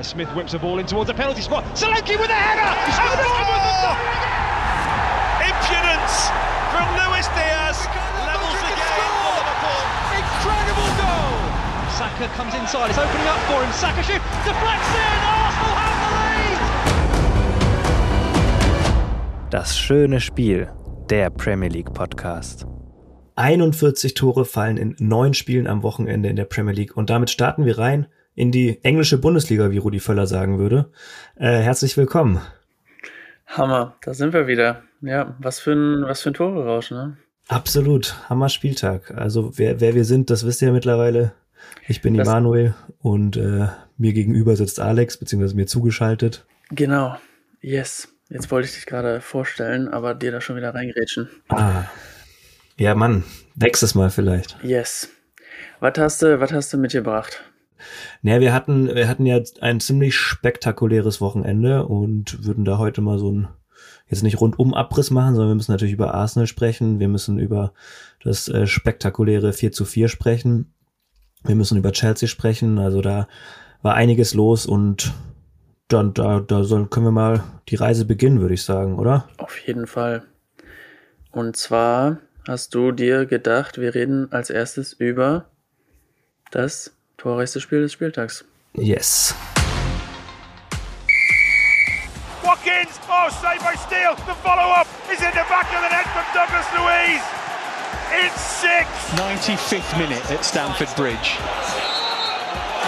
As Smith whips the ball in towards the penalty spot. Solanke with a header! Oh, Impudence from Luis Diaz levels the game for Liverpool. Incredible goal! Saka comes inside, it's opening up for him. Saka shoot, deflects in! Arsenal have the lead! Das schöne Spiel, der Premier League Podcast. 41 Tore fallen in neun Spielen am Wochenende in der Premier League und damit starten wir rein in die englische Bundesliga, wie Rudi Völler sagen würde. Äh, herzlich willkommen. Hammer, da sind wir wieder. Ja, was für ein, was für ein Tore-Rausch, ne? Absolut, Hammer Spieltag. Also wer, wer wir sind, das wisst ihr ja mittlerweile. Ich bin das Emanuel und äh, mir gegenüber sitzt Alex, beziehungsweise mir zugeschaltet. Genau, yes. Jetzt wollte ich dich gerade vorstellen, aber dir da schon wieder reingerätschen. Ah, ja Mann, nächstes Mal vielleicht. Yes. Was hast du, was hast du mitgebracht? Naja, wir hatten, wir hatten ja ein ziemlich spektakuläres Wochenende und würden da heute mal so ein, jetzt nicht rundum Abriss machen, sondern wir müssen natürlich über Arsenal sprechen. Wir müssen über das äh, spektakuläre 4 zu 4 sprechen. Wir müssen über Chelsea sprechen. Also da war einiges los und dann, da, da sollen, können wir mal die Reise beginnen, würde ich sagen, oder? Auf jeden Fall. Und zwar hast du dir gedacht, wir reden als erstes über das Torreichste Spiel des Spieltags. Yes. Watkins, oh, saved by Steele. The follow-up is in the back of the net from Douglas Louise. It's six. 95th minute at Stamford Bridge.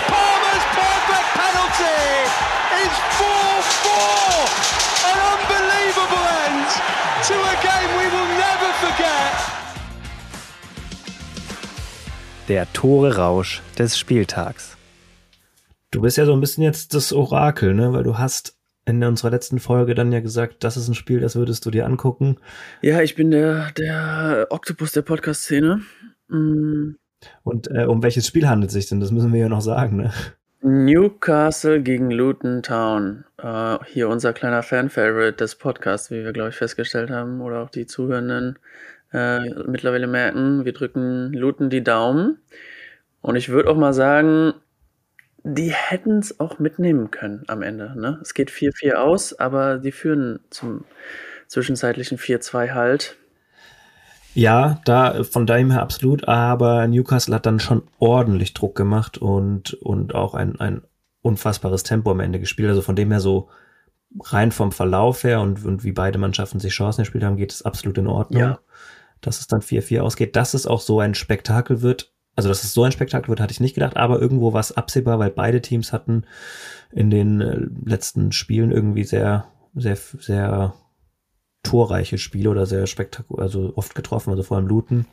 Palmer's perfect penalty is 4-4. An unbelievable end to a game we will never forget. Der Tore-Rausch des Spieltags. Du bist ja so ein bisschen jetzt das Orakel, ne? Weil du hast in unserer letzten Folge dann ja gesagt, das ist ein Spiel, das würdest du dir angucken. Ja, ich bin der, der Oktopus der Podcast-Szene. Mm. Und äh, um welches Spiel handelt es sich denn? Das müssen wir ja noch sagen, ne? Newcastle gegen Luton Town. Uh, hier unser kleiner Fan-Favorite des Podcasts, wie wir, glaube ich, festgestellt haben, oder auch die Zuhörenden äh, mittlerweile merken, wir drücken Luton die Daumen. Und ich würde auch mal sagen, die hätten es auch mitnehmen können am Ende. Ne? Es geht 4-4 aus, aber die führen zum zwischenzeitlichen 4-2 halt. Ja, da von daher her absolut, aber Newcastle hat dann schon ordentlich Druck gemacht und, und auch ein, ein unfassbares Tempo am Ende gespielt. Also von dem her so rein vom Verlauf her und, und wie beide Mannschaften sich Chancen gespielt haben, geht es absolut in Ordnung. Ja dass es dann 4-4 ausgeht. Dass es auch so ein Spektakel wird, also dass es so ein Spektakel wird, hatte ich nicht gedacht, aber irgendwo war es absehbar, weil beide Teams hatten in den äh, letzten Spielen irgendwie sehr, sehr, sehr torreiche Spiele oder sehr spektakulär, also oft getroffen, also vor allem Luton.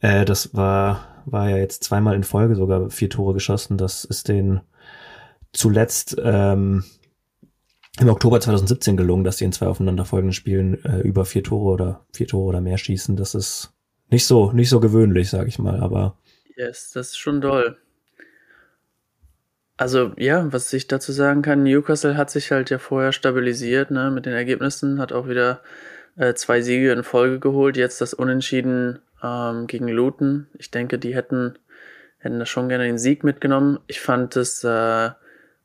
Äh, das war, war ja jetzt zweimal in Folge sogar vier Tore geschossen. Das ist den zuletzt ähm, im Oktober 2017 gelungen, dass sie in zwei aufeinanderfolgenden Spielen äh, über vier Tore oder vier Tore oder mehr schießen. Das ist nicht so nicht so gewöhnlich, sage ich mal, aber yes, das ist schon doll. Also ja, was ich dazu sagen kann, Newcastle hat sich halt ja vorher stabilisiert, ne, mit den Ergebnissen, hat auch wieder äh, zwei Siege in Folge geholt, jetzt das Unentschieden ähm, gegen Luton. Ich denke, die hätten hätten da schon gerne den Sieg mitgenommen. Ich fand es äh,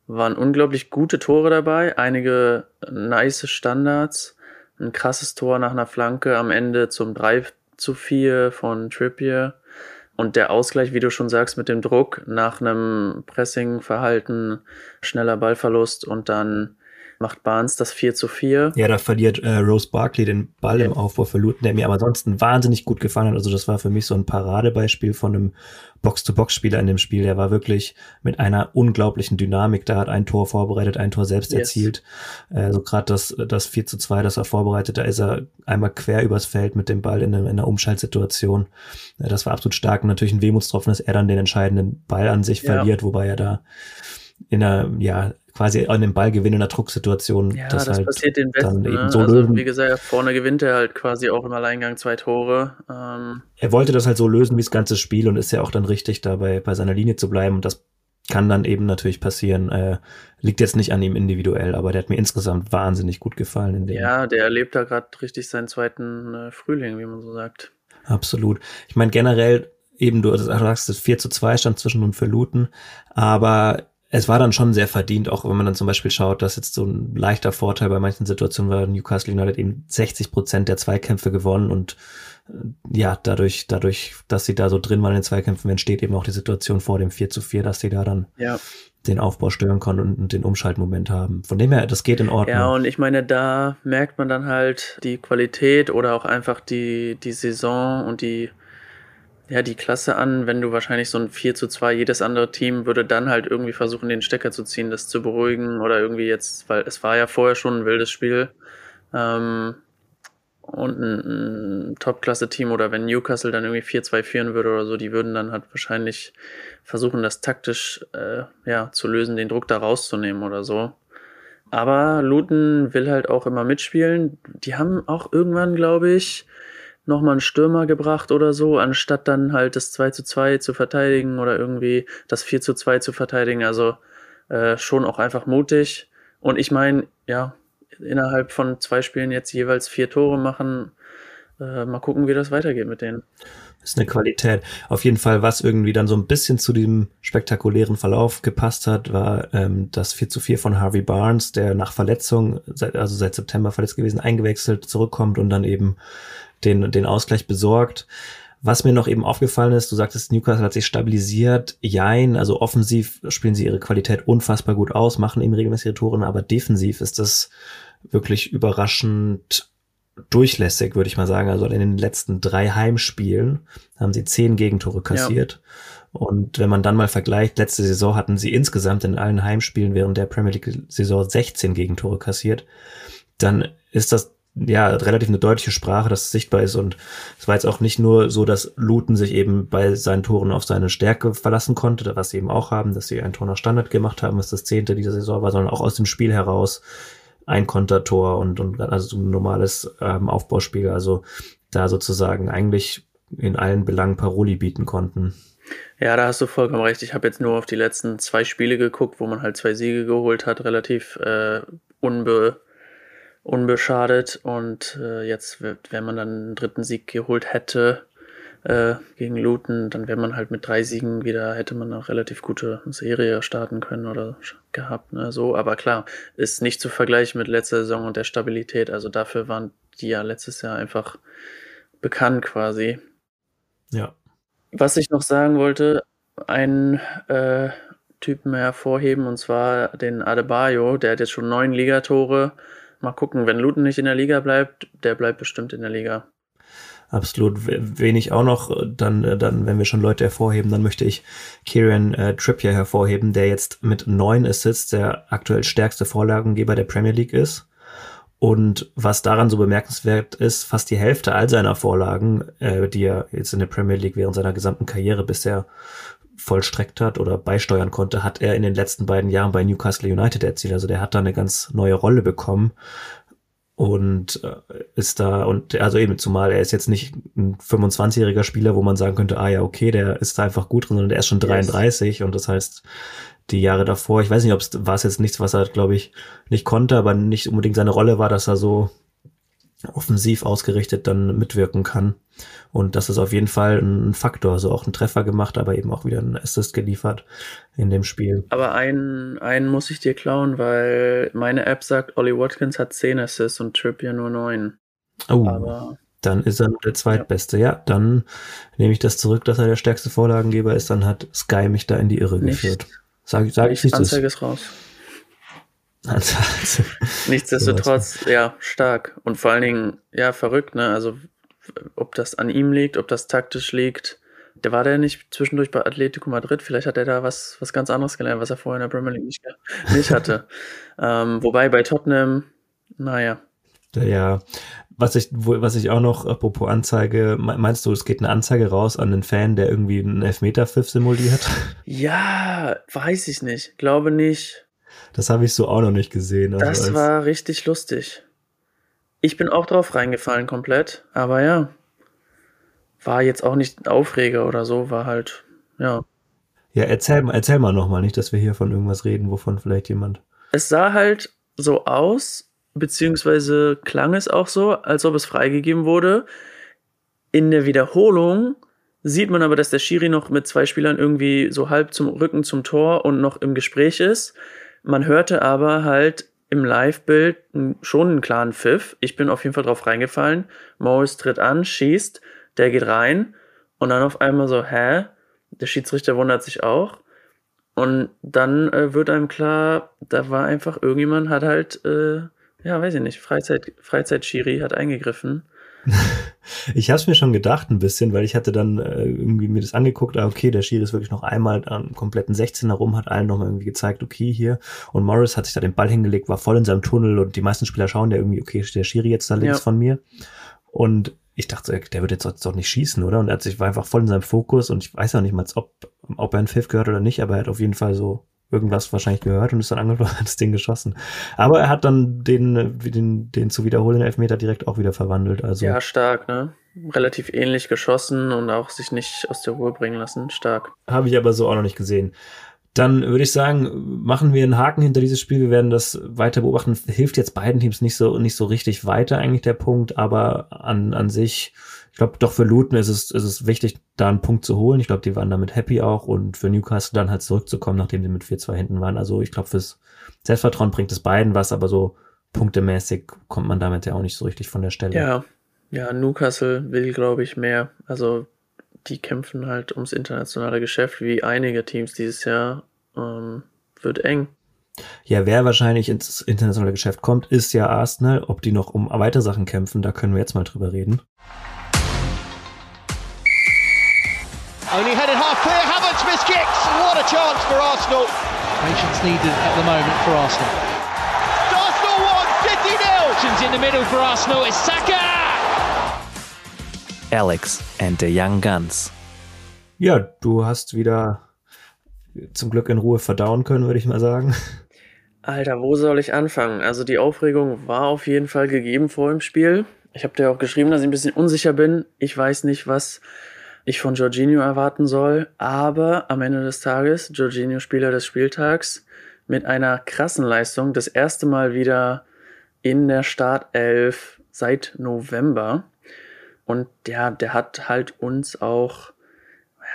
waren unglaublich gute Tore dabei, einige nice Standards, ein krasses Tor nach einer Flanke am Ende zum 3 zu 4 von Trippier. Und der Ausgleich, wie du schon sagst, mit dem Druck nach einem Pressing-Verhalten, schneller Ballverlust und dann macht Barnes das 4 zu 4. Ja, da verliert äh, Rose Barkley den Ball im Aufbau für Luton, der mir aber ansonsten wahnsinnig gut gefallen hat. Also das war für mich so ein Paradebeispiel von einem Box-to-Box-Spieler in dem Spiel. Der war wirklich mit einer unglaublichen Dynamik. Da hat ein Tor vorbereitet, ein Tor selbst yes. erzielt. Äh, so gerade das, das 4 zu 2, das er vorbereitet, da ist er einmal quer übers Feld mit dem Ball in, in einer Umschaltsituation. Äh, das war absolut stark und natürlich ein Wehmutstropfen, dass er dann den entscheidenden Ball an sich ja. verliert, wobei er da in einer, ja, quasi an dem Ballgewinn in einer Drucksituation. Ja, das, das halt passiert den Besten. Ne? So also, lösen. wie gesagt, vorne gewinnt er halt quasi auch im Alleingang zwei Tore. Ähm. Er wollte das halt so lösen wie das ganze Spiel und ist ja auch dann richtig dabei, bei seiner Linie zu bleiben. Und das kann dann eben natürlich passieren. Äh, liegt jetzt nicht an ihm individuell, aber der hat mir insgesamt wahnsinnig gut gefallen. Ja, der erlebt da gerade richtig seinen zweiten äh, Frühling, wie man so sagt. Absolut. Ich meine, generell eben, du sagst, das 4 zu 2 stand zwischen und für Luton, aber es war dann schon sehr verdient, auch wenn man dann zum Beispiel schaut, dass jetzt so ein leichter Vorteil bei manchen Situationen war, Newcastle United eben 60 Prozent der Zweikämpfe gewonnen und äh, ja, dadurch, dadurch, dass sie da so drin waren in den Zweikämpfen, entsteht eben auch die Situation vor dem 4 zu 4, dass sie da dann ja. den Aufbau stören konnten und den Umschaltmoment haben. Von dem her, das geht in Ordnung. Ja, und ich meine, da merkt man dann halt die Qualität oder auch einfach die, die Saison und die, ja, die Klasse an, wenn du wahrscheinlich so ein 4 zu 2, jedes andere Team würde dann halt irgendwie versuchen, den Stecker zu ziehen, das zu beruhigen oder irgendwie jetzt, weil es war ja vorher schon ein wildes Spiel. Ähm, und ein, ein Top-Klasse-Team oder wenn Newcastle dann irgendwie 4-2 führen würde oder so, die würden dann halt wahrscheinlich versuchen, das taktisch äh, ja, zu lösen, den Druck da rauszunehmen oder so. Aber Luton will halt auch immer mitspielen. Die haben auch irgendwann, glaube ich, nochmal einen Stürmer gebracht oder so, anstatt dann halt das 2 zu 2 zu verteidigen oder irgendwie das 4 zu 2 zu verteidigen. Also äh, schon auch einfach mutig. Und ich meine, ja, innerhalb von zwei Spielen jetzt jeweils vier Tore machen. Äh, mal gucken, wie das weitergeht mit denen. Ist eine Qualität. Auf jeden Fall, was irgendwie dann so ein bisschen zu diesem spektakulären Verlauf gepasst hat, war ähm, das 4 zu 4 von Harvey Barnes, der nach Verletzung, seit, also seit September verletzt gewesen, eingewechselt, zurückkommt und dann eben den, den Ausgleich besorgt. Was mir noch eben aufgefallen ist, du sagtest, Newcastle hat sich stabilisiert. Jein, also offensiv spielen sie ihre Qualität unfassbar gut aus, machen eben regelmäßig ihre Tore, aber defensiv ist das wirklich überraschend durchlässig, würde ich mal sagen. Also in den letzten drei Heimspielen haben sie zehn Gegentore kassiert. Ja. Und wenn man dann mal vergleicht, letzte Saison hatten sie insgesamt in allen Heimspielen während der Premier League-Saison 16 Gegentore kassiert, dann ist das ja relativ eine deutliche Sprache, dass es sichtbar ist. Und es war jetzt auch nicht nur so, dass Luton sich eben bei seinen Toren auf seine Stärke verlassen konnte, was sie eben auch haben, dass sie ein Tor nach Standard gemacht haben, was das zehnte dieser Saison war, sondern auch aus dem Spiel heraus ein Kontertor und, und also ein normales ähm, Aufbauspiel. Also da sozusagen eigentlich in allen Belangen Paroli bieten konnten. Ja, da hast du vollkommen recht. Ich habe jetzt nur auf die letzten zwei Spiele geguckt, wo man halt zwei Siege geholt hat, relativ äh, unbe unbeschadet. Und äh, jetzt, wenn man dann einen dritten Sieg geholt hätte, äh, gegen Luton, dann wäre man halt mit drei Siegen wieder, hätte man eine relativ gute Serie starten können oder gehabt, ne, so. Aber klar, ist nicht zu vergleichen mit letzter Saison und der Stabilität. Also dafür waren die ja letztes Jahr einfach bekannt quasi. Ja. Was ich noch sagen wollte, einen äh, Typen hervorheben und zwar den Adebayo, der hat jetzt schon neun Ligatore. Mal gucken, wenn Luton nicht in der Liga bleibt, der bleibt bestimmt in der Liga absolut wenig auch noch. Dann, äh, dann, wenn wir schon Leute hervorheben, dann möchte ich Kieran äh, Trippier hervorheben, der jetzt mit neun Assists der aktuell stärkste Vorlagengeber der Premier League ist. Und was daran so bemerkenswert ist, fast die Hälfte all seiner Vorlagen, äh, die er jetzt in der Premier League während seiner gesamten Karriere bisher vollstreckt hat oder beisteuern konnte, hat er in den letzten beiden Jahren bei Newcastle United erzielt. Also der hat da eine ganz neue Rolle bekommen und äh, ist da und also eben zumal er ist jetzt nicht ein 25-jähriger Spieler, wo man sagen könnte, ah ja, okay, der ist da einfach gut drin, sondern der ist schon 33 yes. und das heißt, die Jahre davor, ich weiß nicht, ob es war es jetzt nichts, was er glaube ich nicht konnte, aber nicht unbedingt seine Rolle war, dass er so offensiv ausgerichtet dann mitwirken kann. Und das ist auf jeden Fall ein Faktor. Also auch ein Treffer gemacht, aber eben auch wieder ein Assist geliefert in dem Spiel. Aber einen, einen muss ich dir klauen, weil meine App sagt, Ollie Watkins hat 10 Assists und Trippier nur 9. Oh. Aber dann ist er nur der zweitbeste. Ja. ja, dann nehme ich das zurück, dass er der stärkste Vorlagengeber ist. Dann hat Sky mich da in die Irre Nicht. geführt. Sag, sag ich nicht. Anzeige ist raus. Also, also, Nichtsdestotrotz, ja, stark. Und vor allen Dingen, ja, verrückt, ne? Also, ob das an ihm liegt, ob das taktisch liegt. Der war der nicht zwischendurch bei Atletico Madrid. Vielleicht hat er da was, was ganz anderes gelernt, was er vorher in der Premier League nicht, nicht hatte. ähm, wobei bei Tottenham, naja. Ja, was ich, was ich auch noch, apropos Anzeige, meinst du, es geht eine Anzeige raus an den Fan, der irgendwie einen Elfmeter-Pfiff simuliert? Ja, weiß ich nicht. Glaube nicht. Das habe ich so auch noch nicht gesehen. Also das war richtig lustig. Ich bin auch drauf reingefallen komplett, aber ja. War jetzt auch nicht ein Aufreger oder so, war halt, ja. Ja, erzähl, erzähl mal nochmal, nicht, dass wir hier von irgendwas reden, wovon vielleicht jemand. Es sah halt so aus, beziehungsweise klang es auch so, als ob es freigegeben wurde. In der Wiederholung sieht man aber, dass der Schiri noch mit zwei Spielern irgendwie so halb zum Rücken zum Tor und noch im Gespräch ist. Man hörte aber halt im Live-Bild schon einen klaren Pfiff. Ich bin auf jeden Fall drauf reingefallen. Morris tritt an, schießt, der geht rein und dann auf einmal so, hä? Der Schiedsrichter wundert sich auch. Und dann äh, wird einem klar, da war einfach irgendjemand hat halt, äh, ja, weiß ich nicht, Freizeit, Freizeitschiri hat eingegriffen. ich habe es mir schon gedacht ein bisschen, weil ich hatte dann äh, irgendwie mir das angeguckt, ah, okay, der Schiri ist wirklich noch einmal am kompletten 16er rum, hat allen nochmal irgendwie gezeigt, okay, hier. Und Morris hat sich da den Ball hingelegt, war voll in seinem Tunnel und die meisten Spieler schauen ja irgendwie, okay, der Schiri jetzt da links ja. von mir. Und ich dachte, der wird jetzt doch nicht schießen, oder? Und er hat sich war einfach voll in seinem Fokus und ich weiß ja nicht mal, ob, ob er einen Pfiff gehört oder nicht, aber er hat auf jeden Fall so irgendwas wahrscheinlich gehört und ist dann angefangen, hat das Ding geschossen. Aber er hat dann den, den, den zu wiederholenden Elfmeter direkt auch wieder verwandelt. Also. Ja, stark, ne? Relativ ähnlich geschossen und auch sich nicht aus der Ruhe bringen lassen. Stark. Habe ich aber so auch noch nicht gesehen. Dann würde ich sagen, machen wir einen Haken hinter dieses Spiel. Wir werden das weiter beobachten. Hilft jetzt beiden Teams nicht so, nicht so richtig weiter eigentlich der Punkt, aber an, an sich ich glaube, doch für Luton ist es, ist es wichtig, da einen Punkt zu holen. Ich glaube, die waren damit happy auch und für Newcastle dann halt zurückzukommen, nachdem sie mit 4-2 hinten waren. Also ich glaube, fürs Selbstvertrauen bringt es beiden was, aber so punktemäßig kommt man damit ja auch nicht so richtig von der Stelle. Ja, ja, Newcastle will, glaube ich, mehr. Also die kämpfen halt ums internationale Geschäft, wie einige Teams dieses Jahr. Ähm, wird eng. Ja, wer wahrscheinlich ins internationale Geschäft kommt, ist ja Arsenal. Ob die noch um weitere Sachen kämpfen, da können wir jetzt mal drüber reden. Only headed half clear. Havertz missed kicks. What a chance for Arsenal. Patience needed at the moment for Arsenal. Arsenal won. City nil. in the middle for Arsenal. It's Saka. Alex and the Young Guns. Ja, du hast wieder zum Glück in Ruhe verdauen können, würde ich mal sagen. Alter, wo soll ich anfangen? Also die Aufregung war auf jeden Fall gegeben vor dem Spiel. Ich habe dir auch geschrieben, dass ich ein bisschen unsicher bin. Ich weiß nicht, was ich von Jorginho erwarten soll. Aber am Ende des Tages, Jorginho Spieler des Spieltags mit einer krassen Leistung. Das erste Mal wieder in der Startelf seit November. Und ja, der hat halt uns auch,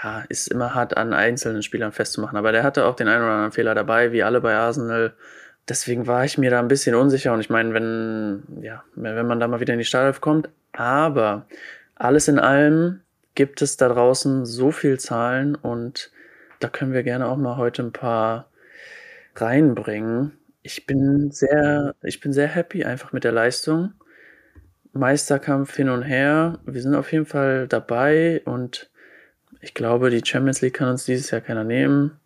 ja, ist immer hart an einzelnen Spielern festzumachen. Aber der hatte auch den einen oder anderen Fehler dabei, wie alle bei Arsenal. Deswegen war ich mir da ein bisschen unsicher. Und ich meine, wenn, ja, wenn man da mal wieder in die Startelf kommt. Aber alles in allem gibt es da draußen so viel Zahlen und da können wir gerne auch mal heute ein paar reinbringen. Ich bin sehr, ich bin sehr happy einfach mit der Leistung. Meisterkampf hin und her. Wir sind auf jeden Fall dabei und ich glaube, die Champions League kann uns dieses Jahr keiner nehmen.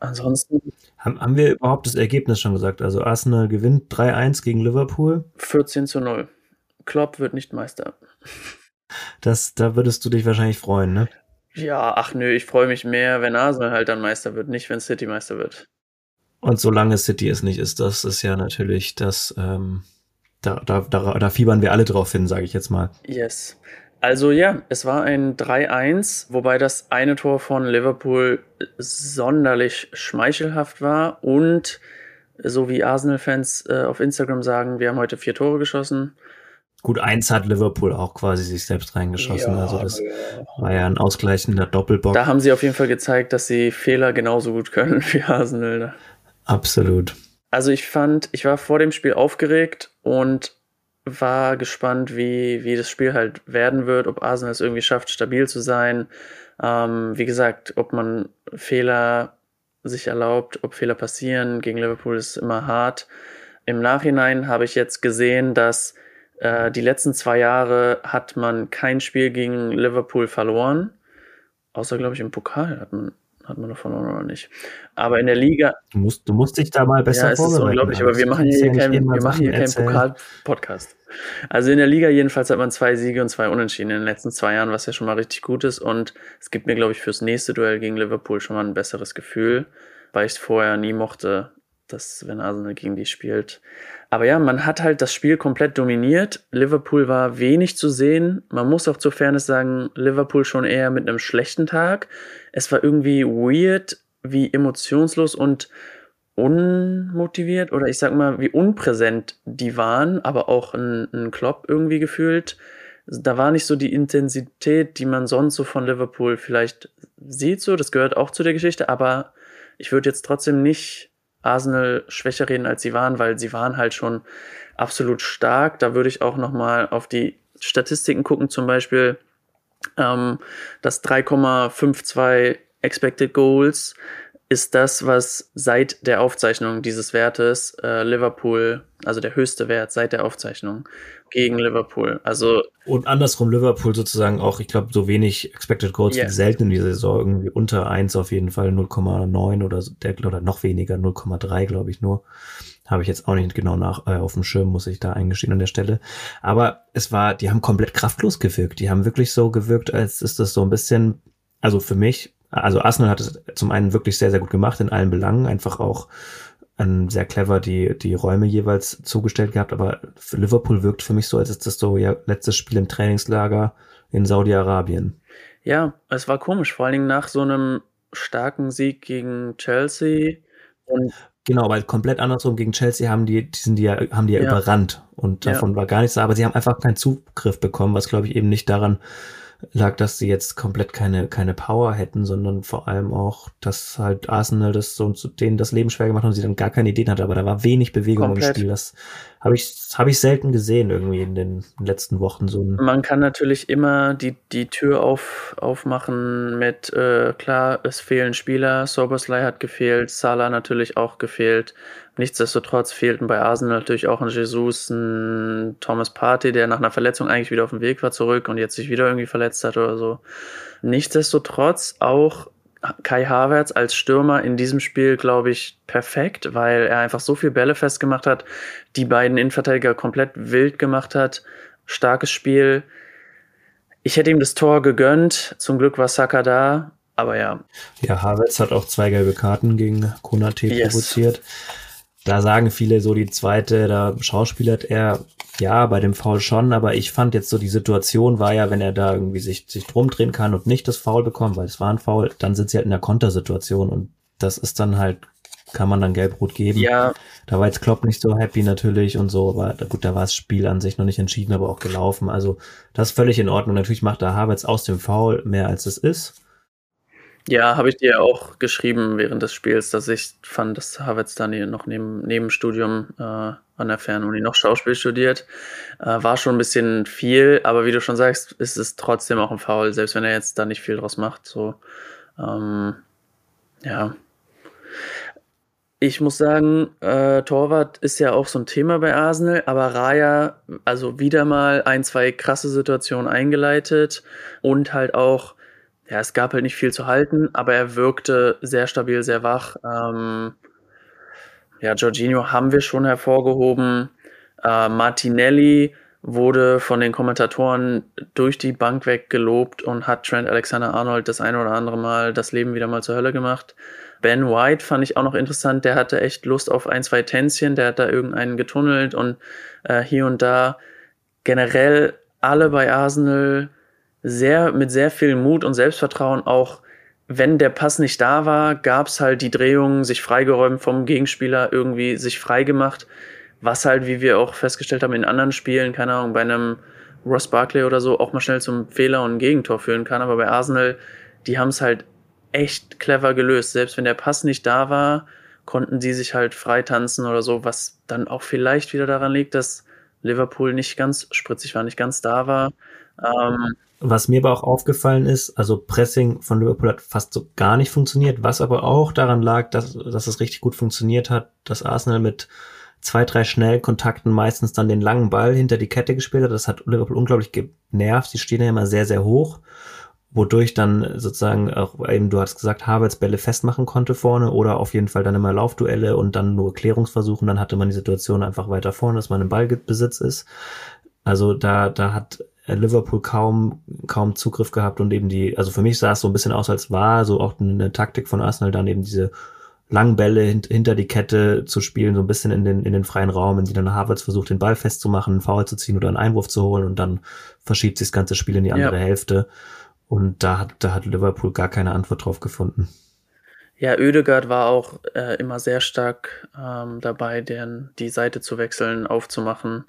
Ansonsten. Haben, haben wir überhaupt das Ergebnis schon gesagt? Also Arsenal gewinnt 3-1 gegen Liverpool. 14 zu 0. Klopp wird nicht Meister. Das, da würdest du dich wahrscheinlich freuen, ne? Ja, ach nö, ich freue mich mehr, wenn Arsenal halt dann Meister wird, nicht wenn City Meister wird. Und solange City es nicht ist, das ist ja natürlich das, ähm, da, da, da, da fiebern wir alle drauf hin, sage ich jetzt mal. Yes. Also ja, es war ein 3-1, wobei das eine Tor von Liverpool sonderlich schmeichelhaft war und so wie Arsenal-Fans äh, auf Instagram sagen, wir haben heute vier Tore geschossen. Gut, eins hat Liverpool auch quasi sich selbst reingeschossen. Ja, also das ja. war ja ein ausgleichender Doppelbock. Da haben sie auf jeden Fall gezeigt, dass sie Fehler genauso gut können wie Arsenal. Absolut. Also ich fand, ich war vor dem Spiel aufgeregt und war gespannt, wie, wie das Spiel halt werden wird, ob Arsenal es irgendwie schafft, stabil zu sein. Ähm, wie gesagt, ob man Fehler sich erlaubt, ob Fehler passieren. Gegen Liverpool ist immer hart. Im Nachhinein habe ich jetzt gesehen, dass äh, die letzten zwei Jahre hat man kein Spiel gegen Liverpool verloren. Außer, glaube ich, im Pokal hat man, hat man noch verloren oder nicht. Aber in der Liga. Du musst, du musst dich da mal besser ja, es vorbereiten. Ist unglaublich, aber wir machen hier, kein, wir machen hier keinen Pokal-Podcast. Also in der Liga jedenfalls hat man zwei Siege und zwei Unentschieden in den letzten zwei Jahren, was ja schon mal richtig gut ist. Und es gibt mir, glaube ich, fürs nächste Duell gegen Liverpool schon mal ein besseres Gefühl, weil ich es vorher nie mochte, dass wenn Arsenal gegen die spielt. Aber ja, man hat halt das Spiel komplett dominiert. Liverpool war wenig zu sehen. Man muss auch zur Fairness sagen, Liverpool schon eher mit einem schlechten Tag. Es war irgendwie weird, wie emotionslos und unmotiviert oder ich sag mal, wie unpräsent die waren, aber auch ein, ein Klopp irgendwie gefühlt da war nicht so die Intensität, die man sonst so von Liverpool vielleicht sieht, so, das gehört auch zu der Geschichte, aber ich würde jetzt trotzdem nicht Arsenal schwächer reden, als sie waren, weil sie waren halt schon absolut stark. Da würde ich auch nochmal auf die Statistiken gucken, zum Beispiel ähm, das 3,52 Expected Goals ist das, was seit der Aufzeichnung dieses Wertes äh, Liverpool, also der höchste Wert seit der Aufzeichnung gegen Liverpool. Also und andersrum Liverpool sozusagen auch, ich glaube, so wenig Expected Goals yeah. wie selten in dieser Saison, irgendwie unter 1 auf jeden Fall 0,9 oder der, oder noch weniger 0,3 glaube ich nur. Habe ich jetzt auch nicht genau nach äh, auf dem Schirm, muss ich da eingestehen an der Stelle. Aber es war, die haben komplett kraftlos gewirkt. Die haben wirklich so gewirkt, als ist das so ein bisschen, also für mich also Arsenal hat es zum einen wirklich sehr, sehr gut gemacht in allen Belangen, einfach auch ähm, sehr clever die, die Räume jeweils zugestellt gehabt, aber für Liverpool wirkt für mich so, als ist das so ja letztes Spiel im Trainingslager in Saudi-Arabien. Ja, es war komisch, vor allen Dingen nach so einem starken Sieg gegen Chelsea und Genau, weil komplett andersrum gegen Chelsea haben die, die sind die ja, haben die ja, ja. überrannt und davon ja. war gar nichts, aber sie haben einfach keinen Zugriff bekommen, was glaube ich eben nicht daran lag, dass sie jetzt komplett keine, keine Power hätten, sondern vor allem auch, dass halt Arsenal das so zu denen das Leben schwer gemacht hat und sie dann gar keine Ideen hatte, aber da war wenig Bewegung komplett. im Spiel. Das habe ich, habe ich selten gesehen irgendwie in den letzten Wochen. So Man kann natürlich immer die, die Tür auf, aufmachen mit, äh, klar, es fehlen Spieler, Sobersley hat gefehlt, Salah natürlich auch gefehlt. Nichtsdestotrotz fehlten bei Arsenal natürlich auch ein Jesus, ein Thomas Partey, der nach einer Verletzung eigentlich wieder auf dem Weg war zurück und jetzt sich wieder irgendwie verletzt hat oder so. Nichtsdestotrotz auch Kai Havertz als Stürmer in diesem Spiel, glaube ich, perfekt, weil er einfach so viel Bälle festgemacht hat, die beiden Innenverteidiger komplett wild gemacht hat. Starkes Spiel. Ich hätte ihm das Tor gegönnt. Zum Glück war Saka da, aber ja. Ja, Havertz hat auch zwei gelbe Karten gegen Konate yes. provoziert. Da sagen viele so, die zweite, da schauspielert er, ja, bei dem Foul schon, aber ich fand jetzt so, die Situation war ja, wenn er da irgendwie sich, sich drum drehen kann und nicht das Foul bekommt, weil es war ein Foul, dann sind sie halt in der Kontersituation und das ist dann halt, kann man dann gelb-rot geben. Ja. Da war jetzt Klopp nicht so happy natürlich und so, aber gut, da war das Spiel an sich noch nicht entschieden, aber auch gelaufen. Also das ist völlig in Ordnung. Natürlich macht der Havertz aus dem Foul mehr als es ist. Ja, habe ich dir auch geschrieben während des Spiels, dass ich fand, dass Havertz dann noch neben, neben Studium äh, an der Fernuni noch Schauspiel studiert. Äh, war schon ein bisschen viel, aber wie du schon sagst, ist es trotzdem auch ein Foul, selbst wenn er jetzt da nicht viel draus macht. So, ähm, ja. Ich muss sagen, äh, Torwart ist ja auch so ein Thema bei Arsenal, aber Raya, also wieder mal ein, zwei krasse Situationen eingeleitet und halt auch ja, es gab halt nicht viel zu halten, aber er wirkte sehr stabil, sehr wach. Ähm, ja, Jorginho haben wir schon hervorgehoben. Äh, Martinelli wurde von den Kommentatoren durch die Bank weg gelobt und hat Trent Alexander-Arnold das eine oder andere Mal das Leben wieder mal zur Hölle gemacht. Ben White fand ich auch noch interessant, der hatte echt Lust auf ein, zwei Tänzchen, der hat da irgendeinen getunnelt und äh, hier und da generell alle bei Arsenal sehr, mit sehr viel Mut und Selbstvertrauen auch, wenn der Pass nicht da war, gab es halt die Drehung, sich freigeräumt vom Gegenspieler, irgendwie sich freigemacht, was halt, wie wir auch festgestellt haben in anderen Spielen, keine Ahnung, bei einem Ross Barkley oder so, auch mal schnell zum Fehler und Gegentor führen kann. Aber bei Arsenal, die haben es halt echt clever gelöst. Selbst wenn der Pass nicht da war, konnten die sich halt freitanzen oder so, was dann auch vielleicht wieder daran liegt, dass Liverpool nicht ganz spritzig war, nicht ganz da war. Ähm, was mir aber auch aufgefallen ist, also Pressing von Liverpool hat fast so gar nicht funktioniert, was aber auch daran lag, dass, dass es richtig gut funktioniert hat, dass Arsenal mit zwei, drei Schnellkontakten meistens dann den langen Ball hinter die Kette gespielt hat. Das hat Liverpool unglaublich genervt. Sie stehen ja immer sehr, sehr hoch, wodurch dann sozusagen auch eben, du hast gesagt, Havertz Bälle festmachen konnte vorne oder auf jeden Fall dann immer Laufduelle und dann nur Klärungsversuche. Und dann hatte man die Situation einfach weiter vorne, dass man im Ballbesitz ist. Also da, da hat Liverpool kaum, kaum Zugriff gehabt und eben die, also für mich sah es so ein bisschen aus, als war so auch eine Taktik von Arsenal dann eben diese langen Bälle hint, hinter die Kette zu spielen, so ein bisschen in den, in den freien Raum, in die dann Havertz versucht, den Ball festzumachen, einen Foul zu ziehen oder einen Einwurf zu holen und dann verschiebt sich das ganze Spiel in die andere ja. Hälfte. Und da hat, da hat Liverpool gar keine Antwort drauf gefunden. Ja, Oedegaard war auch äh, immer sehr stark ähm, dabei, den, die Seite zu wechseln, aufzumachen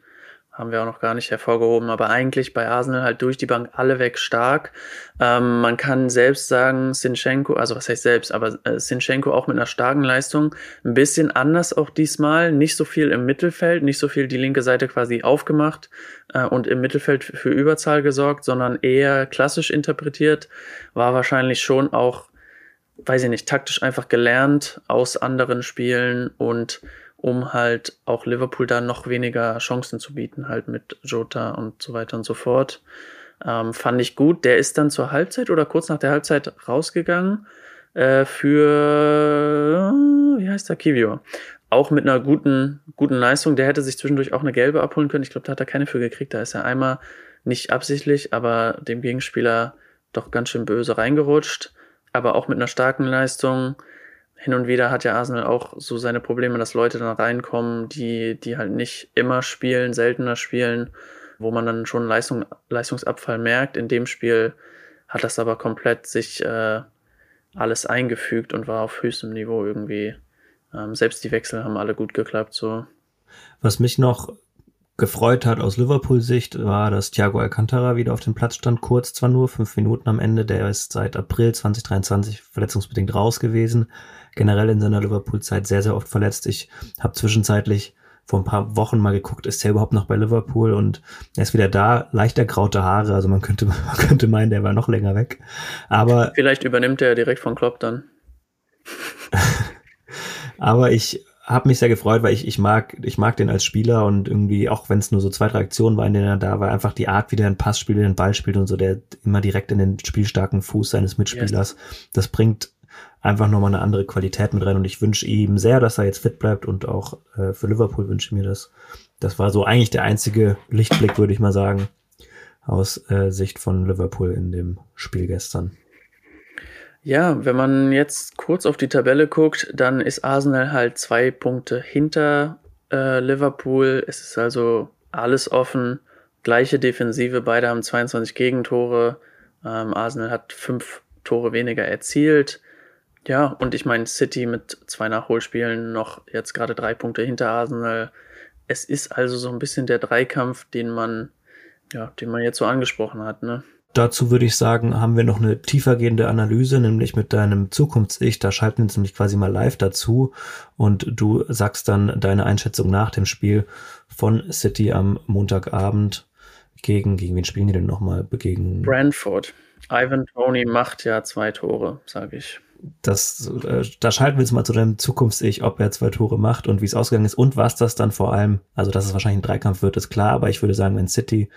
haben wir auch noch gar nicht hervorgehoben, aber eigentlich bei Arsenal halt durch die Bank alle weg stark. Ähm, man kann selbst sagen, Sinchenko, also was heißt selbst, aber äh, Sinchenko auch mit einer starken Leistung, ein bisschen anders auch diesmal, nicht so viel im Mittelfeld, nicht so viel die linke Seite quasi aufgemacht äh, und im Mittelfeld für Überzahl gesorgt, sondern eher klassisch interpretiert, war wahrscheinlich schon auch, weiß ich nicht, taktisch einfach gelernt aus anderen Spielen und um halt auch Liverpool da noch weniger Chancen zu bieten, halt mit Jota und so weiter und so fort. Ähm, fand ich gut. Der ist dann zur Halbzeit oder kurz nach der Halbzeit rausgegangen äh, für, wie heißt der, Kivio. Auch mit einer guten, guten Leistung. Der hätte sich zwischendurch auch eine gelbe abholen können. Ich glaube, da hat er keine für gekriegt. Da ist er einmal nicht absichtlich, aber dem Gegenspieler doch ganz schön böse reingerutscht. Aber auch mit einer starken Leistung hin und wieder hat ja Arsenal auch so seine Probleme, dass Leute dann reinkommen, die, die halt nicht immer spielen, seltener spielen, wo man dann schon Leistung, Leistungsabfall merkt. In dem Spiel hat das aber komplett sich äh, alles eingefügt und war auf höchstem Niveau irgendwie. Ähm, selbst die Wechsel haben alle gut geklappt. So. Was mich noch gefreut hat aus Liverpool-Sicht, war, dass Thiago Alcantara wieder auf dem Platz stand, kurz zwar nur, fünf Minuten am Ende, der ist seit April 2023 verletzungsbedingt raus gewesen, generell in seiner Liverpool-Zeit sehr, sehr oft verletzt. Ich habe zwischenzeitlich vor ein paar Wochen mal geguckt, ist er überhaupt noch bei Liverpool und er ist wieder da, leicht ergraute Haare, also man könnte, man könnte meinen, der war noch länger weg. Aber. Vielleicht übernimmt er direkt von Klopp dann. aber ich habe mich sehr gefreut, weil ich, ich mag, ich mag den als Spieler und irgendwie, auch wenn es nur so zwei, drei Aktionen waren, in denen er da war, einfach die Art, wie der einen Pass spielt, den Ball spielt und so, der immer direkt in den spielstarken Fuß seines Mitspielers. Yes. Das bringt einfach nochmal eine andere Qualität mit rein und ich wünsche ihm sehr, dass er jetzt fit bleibt und auch äh, für Liverpool wünsche ich mir das. Das war so eigentlich der einzige Lichtblick, würde ich mal sagen, aus äh, Sicht von Liverpool in dem Spiel gestern. Ja, wenn man jetzt kurz auf die Tabelle guckt, dann ist Arsenal halt zwei Punkte hinter äh, Liverpool. Es ist also alles offen. Gleiche Defensive, beide haben 22 Gegentore. Ähm, Arsenal hat fünf Tore weniger erzielt. Ja, und ich meine, City mit zwei Nachholspielen noch jetzt gerade drei Punkte hinter Arsenal. Es ist also so ein bisschen der Dreikampf, den man, ja, den man jetzt so angesprochen hat, ne? Dazu würde ich sagen, haben wir noch eine tiefergehende Analyse, nämlich mit deinem Zukunfts-Ich. Da schalten wir uns nämlich quasi mal live dazu und du sagst dann deine Einschätzung nach dem Spiel von City am Montagabend gegen, gegen wen spielen die denn nochmal? Gegen Brentford. Ivan Tony macht ja zwei Tore, sage ich das, äh, da schalten wir jetzt mal zu deinem Zukunfts-Ich, ob er zwei Tore macht und wie es ausgegangen ist und was das dann vor allem, also dass es wahrscheinlich ein Dreikampf wird, ist klar, aber ich würde sagen, wenn City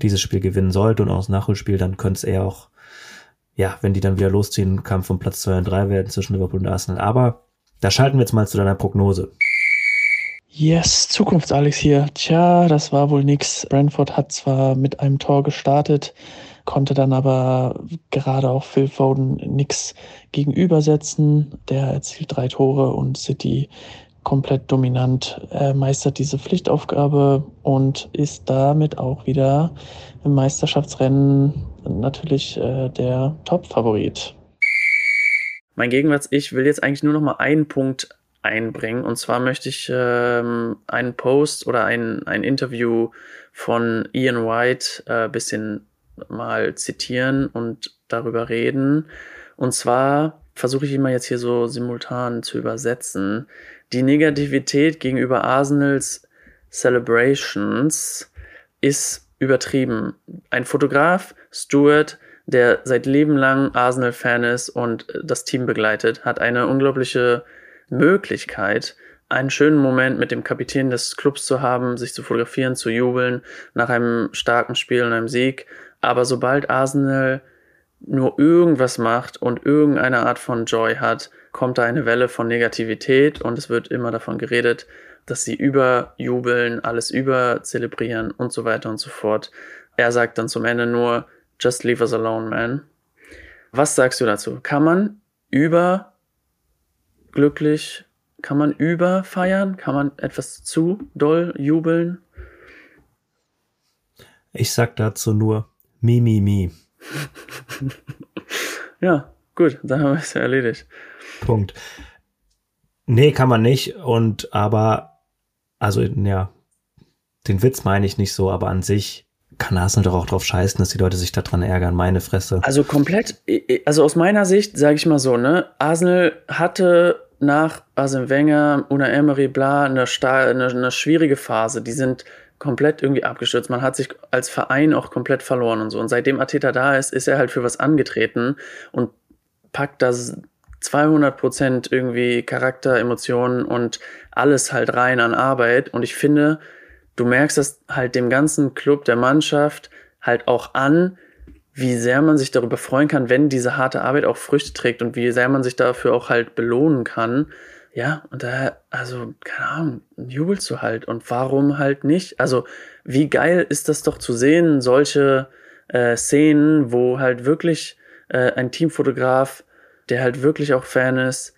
dieses Spiel gewinnen sollte und auch das Nachholspiel, dann könnte es eher auch, ja, wenn die dann wieder losziehen, Kampf um Platz zwei und drei werden zwischen Liverpool und Arsenal. Aber da schalten wir jetzt mal zu deiner Prognose. Yes, Zukunfts-Alex hier. Tja, das war wohl nix. Brentford hat zwar mit einem Tor gestartet, konnte dann aber gerade auch Phil Foden nichts gegenübersetzen. Der erzielt drei Tore und City komplett dominant er meistert diese Pflichtaufgabe und ist damit auch wieder im Meisterschaftsrennen natürlich äh, der Top-Favorit. Mein Gegenwärts, ich will jetzt eigentlich nur noch mal einen Punkt einbringen. Und zwar möchte ich ähm, einen Post oder ein, ein Interview von Ian White äh, bisschen mal zitieren und darüber reden. Und zwar versuche ich immer jetzt hier so simultan zu übersetzen. Die Negativität gegenüber Arsenals Celebrations ist übertrieben. Ein Fotograf, Stuart, der seit Leben lang Arsenal-Fan ist und das Team begleitet, hat eine unglaubliche Möglichkeit, einen schönen Moment mit dem Kapitän des Clubs zu haben, sich zu fotografieren, zu jubeln nach einem starken Spiel und einem Sieg. Aber sobald Arsenal nur irgendwas macht und irgendeine Art von Joy hat, kommt da eine Welle von Negativität und es wird immer davon geredet, dass sie überjubeln, alles überzelebrieren und so weiter und so fort. Er sagt dann zum Ende nur, just leave us alone, man. Was sagst du dazu? Kann man über glücklich, kann man über feiern? Kann man etwas zu doll jubeln? Ich sag dazu nur, Mi, mi, mi. ja, gut, dann haben wir es ja erledigt. Punkt. Nee, kann man nicht. Und aber, also ja, den Witz meine ich nicht so, aber an sich kann Arsenal doch auch drauf scheißen, dass die Leute sich daran ärgern, meine Fresse. Also komplett, also aus meiner Sicht, sage ich mal so, ne, Arsenal hatte nach Arsene Wenger, Una Emery, bla, eine, eine, eine schwierige Phase. Die sind komplett irgendwie abgestürzt. Man hat sich als Verein auch komplett verloren und so. Und seitdem Ateta da ist, ist er halt für was angetreten und packt das 200 Prozent irgendwie Charakter, Emotionen und alles halt rein an Arbeit. Und ich finde, du merkst das halt dem ganzen Club, der Mannschaft halt auch an, wie sehr man sich darüber freuen kann, wenn diese harte Arbeit auch Früchte trägt und wie sehr man sich dafür auch halt belohnen kann. Ja, und da, also, keine Ahnung, jubelst du halt. Und warum halt nicht? Also, wie geil ist das doch zu sehen, solche äh, Szenen, wo halt wirklich äh, ein Teamfotograf, der halt wirklich auch Fan ist,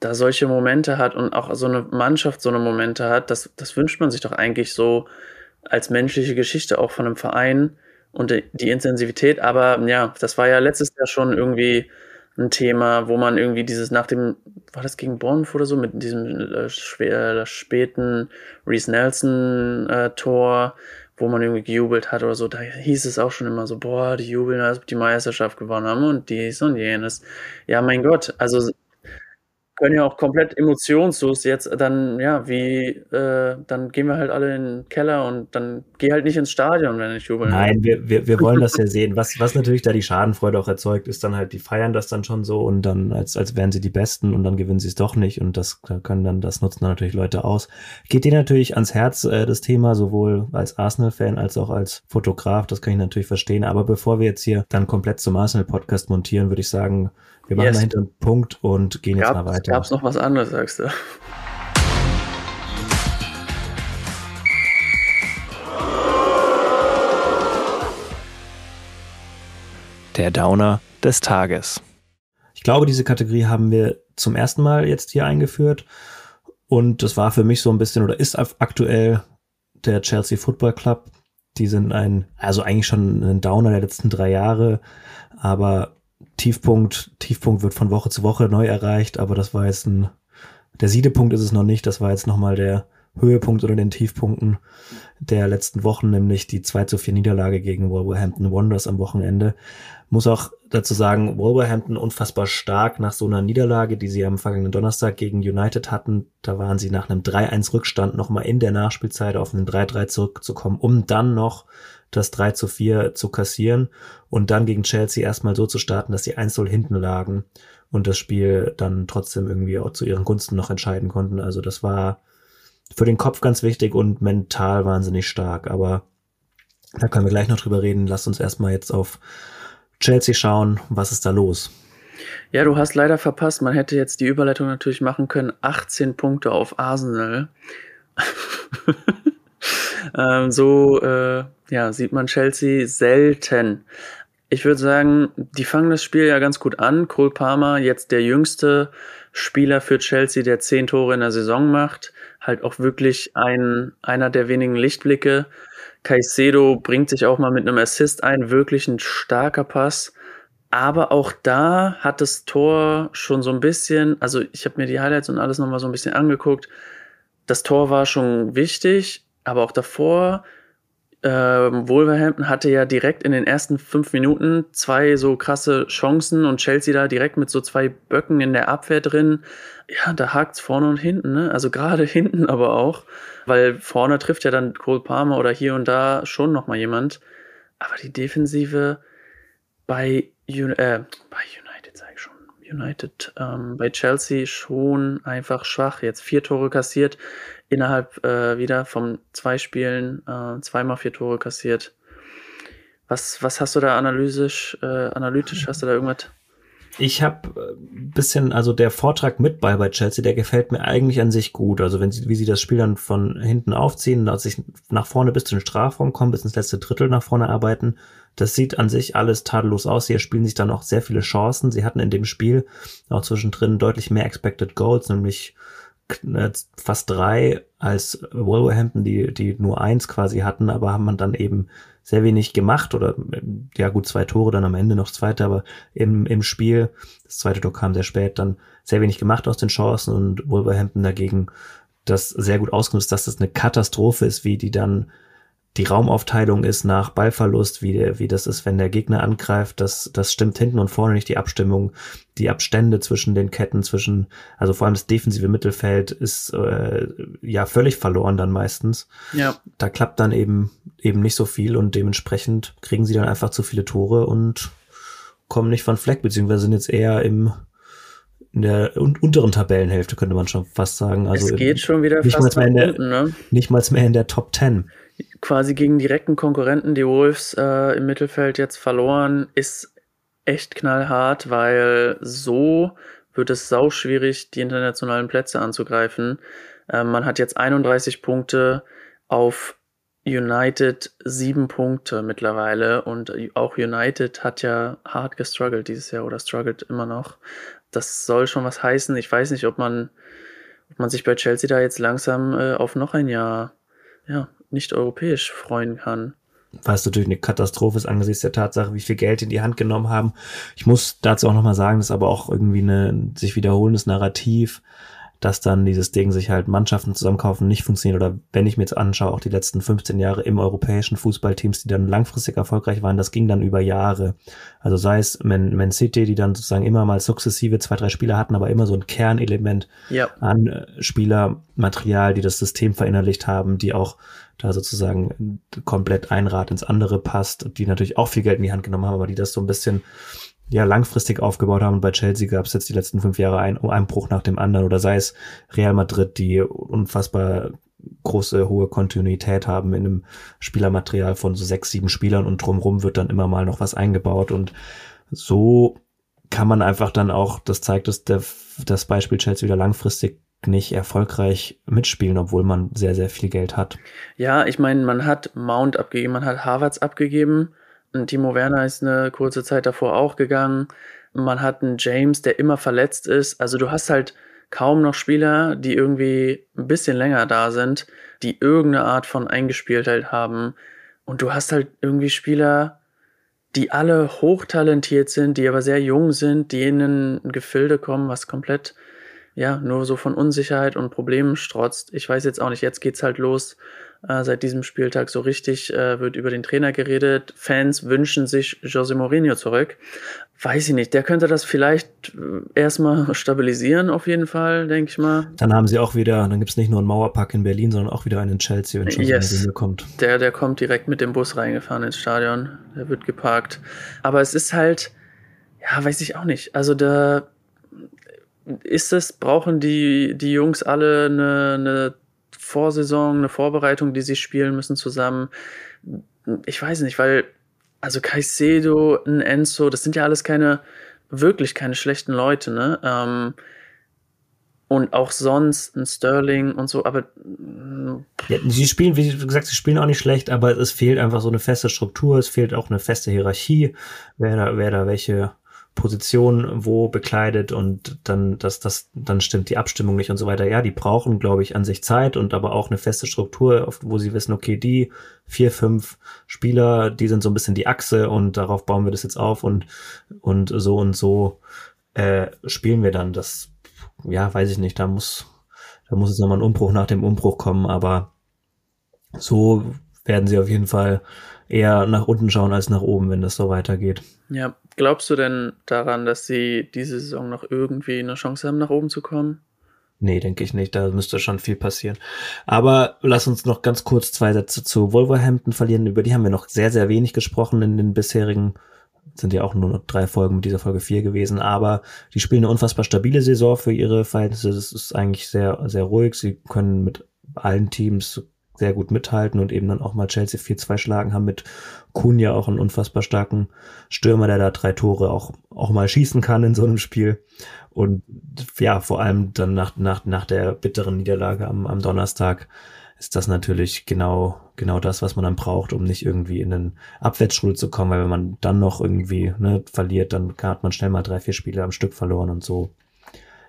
da solche Momente hat und auch so eine Mannschaft so eine Momente hat, das, das wünscht man sich doch eigentlich so als menschliche Geschichte auch von einem Verein und die Intensivität. Aber ja, das war ja letztes Jahr schon irgendwie ein Thema, wo man irgendwie dieses nach dem, war das gegen Bonn oder so, mit diesem äh, äh, späten Reese Nelson äh, wo man irgendwie gejubelt hat oder so, da hieß es auch schon immer so, boah, die jubeln, als ob die Meisterschaft gewonnen haben und dies und jenes. Ja, mein Gott, also können ja auch komplett emotionslos jetzt dann, ja, wie, äh, dann gehen wir halt alle in den Keller und dann geh halt nicht ins Stadion, wenn ich jubeln Nein, wir, wir, wir wollen das ja sehen. Was, was natürlich da die Schadenfreude auch erzeugt, ist dann halt, die feiern das dann schon so und dann, als, als wären sie die Besten und dann gewinnen sie es doch nicht und das können dann, das nutzen dann natürlich Leute aus. Geht dir natürlich ans Herz, äh, das Thema, sowohl als Arsenal-Fan als auch als Fotograf, das kann ich natürlich verstehen. Aber bevor wir jetzt hier dann komplett zum Arsenal-Podcast montieren, würde ich sagen, wir machen yes. dahinter einen Punkt und gehen Gab, jetzt mal weiter. Gab es noch was anderes, sagst du? Der Downer des Tages. Ich glaube, diese Kategorie haben wir zum ersten Mal jetzt hier eingeführt. Und das war für mich so ein bisschen oder ist aktuell der Chelsea Football Club. Die sind ein, also eigentlich schon ein Downer der letzten drei Jahre, aber Tiefpunkt, Tiefpunkt wird von Woche zu Woche neu erreicht, aber das war jetzt ein, der Siedepunkt ist es noch nicht, das war jetzt nochmal der Höhepunkt oder den Tiefpunkten der letzten Wochen, nämlich die 2 zu 4 Niederlage gegen Wolverhampton Wanderers am Wochenende. Muss auch dazu sagen, Wolverhampton unfassbar stark nach so einer Niederlage, die sie am vergangenen Donnerstag gegen United hatten. Da waren sie nach einem 3-1 Rückstand nochmal in der Nachspielzeit auf einen 3-3 zurückzukommen, um dann noch das 3 zu 4 zu kassieren und dann gegen Chelsea erstmal so zu starten, dass sie 1-0 hinten lagen und das Spiel dann trotzdem irgendwie auch zu ihren Gunsten noch entscheiden konnten. Also das war für den Kopf ganz wichtig und mental wahnsinnig stark. Aber da können wir gleich noch drüber reden. Lasst uns erstmal jetzt auf Chelsea schauen. Was ist da los? Ja, du hast leider verpasst. Man hätte jetzt die Überleitung natürlich machen können. 18 Punkte auf Arsenal. ähm, so äh, ja, sieht man Chelsea selten. Ich würde sagen, die fangen das Spiel ja ganz gut an. Cole Palmer, jetzt der jüngste Spieler für Chelsea, der zehn Tore in der Saison macht. Halt auch wirklich ein, einer der wenigen Lichtblicke. Caicedo bringt sich auch mal mit einem Assist ein. Wirklich ein starker Pass. Aber auch da hat das Tor schon so ein bisschen, also ich habe mir die Highlights und alles nochmal so ein bisschen angeguckt. Das Tor war schon wichtig, aber auch davor ähm, Wolverhampton hatte ja direkt in den ersten fünf Minuten zwei so krasse Chancen und Chelsea da direkt mit so zwei Böcken in der Abwehr drin. Ja, da hakt's vorne und hinten, ne? Also gerade hinten aber auch, weil vorne trifft ja dann Cole Palmer oder hier und da schon noch mal jemand. Aber die Defensive bei, äh, bei United, sage ich schon, United, ähm, bei Chelsea schon einfach schwach. Jetzt vier Tore kassiert innerhalb äh, wieder von zwei Spielen äh, zweimal vier Tore kassiert. Was, was hast du da analytisch, äh, analytisch, hast du da irgendwas? Ich habe ein bisschen, also der Vortrag mit bei bei Chelsea, der gefällt mir eigentlich an sich gut. Also wenn sie, wie sie das Spiel dann von hinten aufziehen, als sich nach vorne bis zu den Strafraum kommen, bis ins letzte Drittel nach vorne arbeiten, das sieht an sich alles tadellos aus. Sie spielen sich dann auch sehr viele Chancen. Sie hatten in dem Spiel auch zwischendrin deutlich mehr Expected Goals, nämlich äh, fast drei als Wolverhampton, die, die nur eins quasi hatten, aber haben man dann eben sehr wenig gemacht oder ja gut, zwei Tore dann am Ende noch zweite, aber im, im Spiel, das zweite Tor kam sehr spät, dann sehr wenig gemacht aus den Chancen und Wolverhampton dagegen das sehr gut ausgenutzt, dass das eine Katastrophe ist, wie die dann die Raumaufteilung ist nach Ballverlust, wie, der, wie das ist, wenn der Gegner angreift, das, das stimmt hinten und vorne nicht die Abstimmung, die Abstände zwischen den Ketten, zwischen, also vor allem das defensive Mittelfeld ist äh, ja völlig verloren dann meistens. Ja. Da klappt dann eben eben nicht so viel und dementsprechend kriegen sie dann einfach zu viele Tore und kommen nicht von Fleck, beziehungsweise sind jetzt eher im in der unteren Tabellenhälfte, könnte man schon fast sagen. Also es geht schon wieder nicht fast mal mehr unten, ne? Nicht mal mehr in der Top Ten. Quasi gegen direkten Konkurrenten, die Wolves äh, im Mittelfeld jetzt verloren, ist echt knallhart, weil so wird es sau schwierig, die internationalen Plätze anzugreifen. Äh, man hat jetzt 31 Punkte auf United sieben Punkte mittlerweile und auch United hat ja hart gestruggelt dieses Jahr oder struggelt immer noch. Das soll schon was heißen. Ich weiß nicht, ob man, ob man sich bei Chelsea da jetzt langsam äh, auf noch ein Jahr ja, nicht europäisch freuen kann. Was natürlich eine Katastrophe ist angesichts der Tatsache, wie viel Geld in die Hand genommen haben. Ich muss dazu auch nochmal sagen, ist aber auch irgendwie ein sich wiederholendes Narrativ dass dann dieses Ding sich halt Mannschaften zusammenkaufen nicht funktioniert. Oder wenn ich mir jetzt anschaue, auch die letzten 15 Jahre im europäischen Fußballteams, die dann langfristig erfolgreich waren, das ging dann über Jahre. Also sei es Man, Man City, die dann sozusagen immer mal sukzessive zwei, drei Spieler hatten, aber immer so ein Kernelement ja. an äh, Spielermaterial, die das System verinnerlicht haben, die auch da sozusagen komplett ein Rad ins andere passt, die natürlich auch viel Geld in die Hand genommen haben, aber die das so ein bisschen ja langfristig aufgebaut haben. Und bei Chelsea gab es jetzt die letzten fünf Jahre ein, einen Bruch nach dem anderen. Oder sei es Real Madrid, die unfassbar große, hohe Kontinuität haben in einem Spielermaterial von so sechs, sieben Spielern und drumrum wird dann immer mal noch was eingebaut. Und so kann man einfach dann auch, das zeigt es, der, das Beispiel Chelsea wieder langfristig nicht erfolgreich mitspielen, obwohl man sehr, sehr viel Geld hat. Ja, ich meine, man hat Mount abgegeben, man hat Harvards abgegeben Timo Werner ist eine kurze Zeit davor auch gegangen. Man hat einen James, der immer verletzt ist. Also du hast halt kaum noch Spieler, die irgendwie ein bisschen länger da sind, die irgendeine Art von Eingespieltheit haben. Und du hast halt irgendwie Spieler, die alle hochtalentiert sind, die aber sehr jung sind, die in ein Gefilde kommen, was komplett, ja, nur so von Unsicherheit und Problemen strotzt. Ich weiß jetzt auch nicht, jetzt geht's halt los äh, seit diesem Spieltag so richtig äh, wird über den Trainer geredet. Fans wünschen sich José Mourinho zurück. Weiß ich nicht, der könnte das vielleicht äh, erstmal stabilisieren, auf jeden Fall, denke ich mal. Dann haben sie auch wieder, dann gibt es nicht nur einen Mauerpark in Berlin, sondern auch wieder einen in Chelsea, wenn José yes. Mourinho kommt. Der, der kommt direkt mit dem Bus reingefahren ins Stadion. Der wird geparkt. Aber es ist halt, ja, weiß ich auch nicht. Also da ist es, brauchen die, die Jungs alle eine, eine Vorsaison, eine Vorbereitung, die sie spielen müssen zusammen. Ich weiß nicht, weil, also Caicedo, ein Enzo, das sind ja alles keine, wirklich keine schlechten Leute, ne? Ähm, und auch sonst ein Sterling und so, aber. Ja, sie spielen, wie gesagt, sie spielen auch nicht schlecht, aber es fehlt einfach so eine feste Struktur, es fehlt auch eine feste Hierarchie, wer da, wer da welche Position wo bekleidet und dann, dass das, dann stimmt die Abstimmung nicht und so weiter. Ja, die brauchen, glaube ich, an sich Zeit und aber auch eine feste Struktur, wo sie wissen, okay, die vier, fünf Spieler, die sind so ein bisschen die Achse und darauf bauen wir das jetzt auf und, und so und so äh, spielen wir dann. Das, ja, weiß ich nicht, da muss, da muss jetzt nochmal ein Umbruch nach dem Umbruch kommen, aber so werden sie auf jeden Fall eher nach unten schauen als nach oben, wenn das so weitergeht. Ja, glaubst du denn daran, dass sie diese Saison noch irgendwie eine Chance haben, nach oben zu kommen? Nee, denke ich nicht. Da müsste schon viel passieren. Aber lass uns noch ganz kurz zwei Sätze zu Wolverhampton verlieren. Über die haben wir noch sehr, sehr wenig gesprochen in den bisherigen, sind ja auch nur noch drei Folgen mit dieser Folge vier gewesen. Aber die spielen eine unfassbar stabile Saison für ihre Verhältnisse. Es ist eigentlich sehr, sehr ruhig. Sie können mit allen Teams sehr gut mithalten und eben dann auch mal Chelsea 4-2 schlagen, haben mit Kunja auch einen unfassbar starken Stürmer, der da drei Tore auch, auch mal schießen kann in so einem Spiel. Und ja, vor allem dann nach, nach, nach der bitteren Niederlage am, am Donnerstag ist das natürlich genau, genau das, was man dann braucht, um nicht irgendwie in einen Abwärtsstrudel zu kommen, weil wenn man dann noch irgendwie ne, verliert, dann hat man schnell mal drei, vier Spiele am Stück verloren und so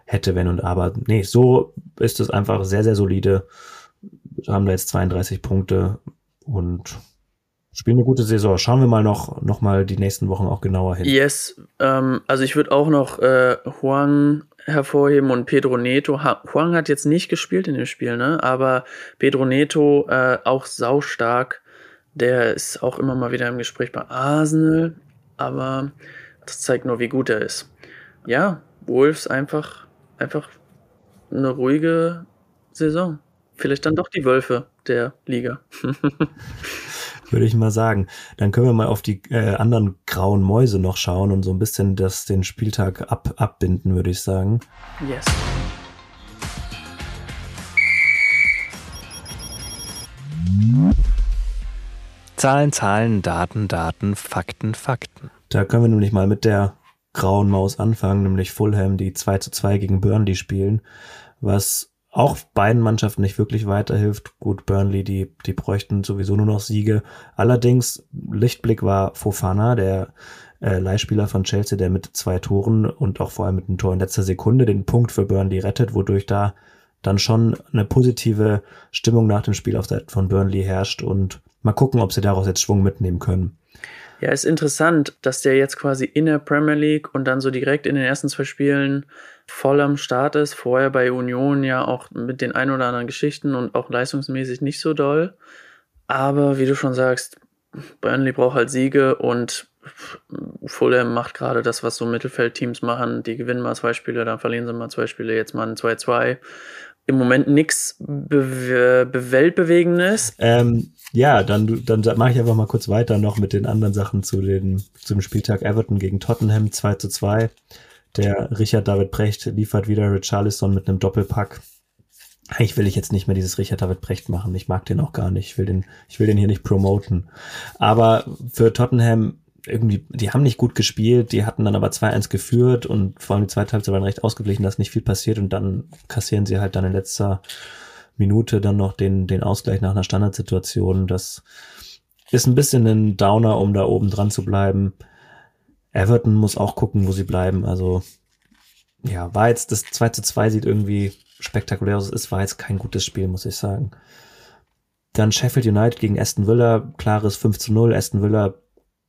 hätte, wenn und aber. Nee, so ist es einfach sehr, sehr solide haben da jetzt 32 Punkte und spielen eine gute Saison. Schauen wir mal noch, noch mal die nächsten Wochen auch genauer hin. Yes, ähm, also ich würde auch noch äh, Huang hervorheben und Pedro Neto. Ha Huang hat jetzt nicht gespielt in dem Spiel, ne? aber Pedro Neto äh, auch saustark. Der ist auch immer mal wieder im Gespräch bei Arsenal, aber das zeigt nur, wie gut er ist. Ja, Wolves einfach, einfach eine ruhige Saison. Vielleicht dann doch die Wölfe der Liga. Würde ich mal sagen. Dann können wir mal auf die äh, anderen grauen Mäuse noch schauen und so ein bisschen das, den Spieltag ab, abbinden, würde ich sagen. Yes. Zahlen, Zahlen, Daten, Daten, Fakten, Fakten. Da können wir nämlich mal mit der grauen Maus anfangen, nämlich Fulham, die 2 zu 2 gegen Burnley spielen, was auch beiden Mannschaften nicht wirklich weiterhilft. Gut, Burnley, die, die bräuchten sowieso nur noch Siege. Allerdings, Lichtblick war Fofana, der äh, Leihspieler von Chelsea, der mit zwei Toren und auch vor allem mit einem Tor in letzter Sekunde den Punkt für Burnley rettet, wodurch da dann schon eine positive Stimmung nach dem Spiel auf Seite von Burnley herrscht und mal gucken, ob sie daraus jetzt Schwung mitnehmen können. Ja, ist interessant, dass der jetzt quasi in der Premier League und dann so direkt in den ersten zwei Spielen voll am Start ist. Vorher bei Union ja auch mit den ein oder anderen Geschichten und auch leistungsmäßig nicht so doll. Aber wie du schon sagst, Burnley braucht halt Siege und Fulham macht gerade das, was so Mittelfeldteams machen. Die gewinnen mal zwei Spiele, dann verlieren sie mal zwei Spiele, jetzt mal ein 2-2 im Moment nichts be Weltbewegendes. Ähm, ja, dann, dann mache ich einfach mal kurz weiter noch mit den anderen Sachen zu den, zum Spieltag Everton gegen Tottenham 2 zu 2. Der Richard David Brecht liefert wieder Richarlison mit einem Doppelpack. Eigentlich will ich jetzt nicht mehr dieses Richard David Brecht machen. Ich mag den auch gar nicht. Ich will den, ich will den hier nicht promoten. Aber für Tottenham irgendwie, die haben nicht gut gespielt, die hatten dann aber 2-1 geführt und vor allem die zweite Halbzeit waren recht ausgeglichen, dass nicht viel passiert und dann kassieren sie halt dann in letzter Minute dann noch den, den Ausgleich nach einer Standardsituation. Das ist ein bisschen ein Downer, um da oben dran zu bleiben. Everton muss auch gucken, wo sie bleiben. Also, ja, war jetzt das 2 zu 2 sieht irgendwie spektakulär aus. Es war jetzt kein gutes Spiel, muss ich sagen. Dann Sheffield United gegen Aston Villa, klares 5 zu 0. Aston Villa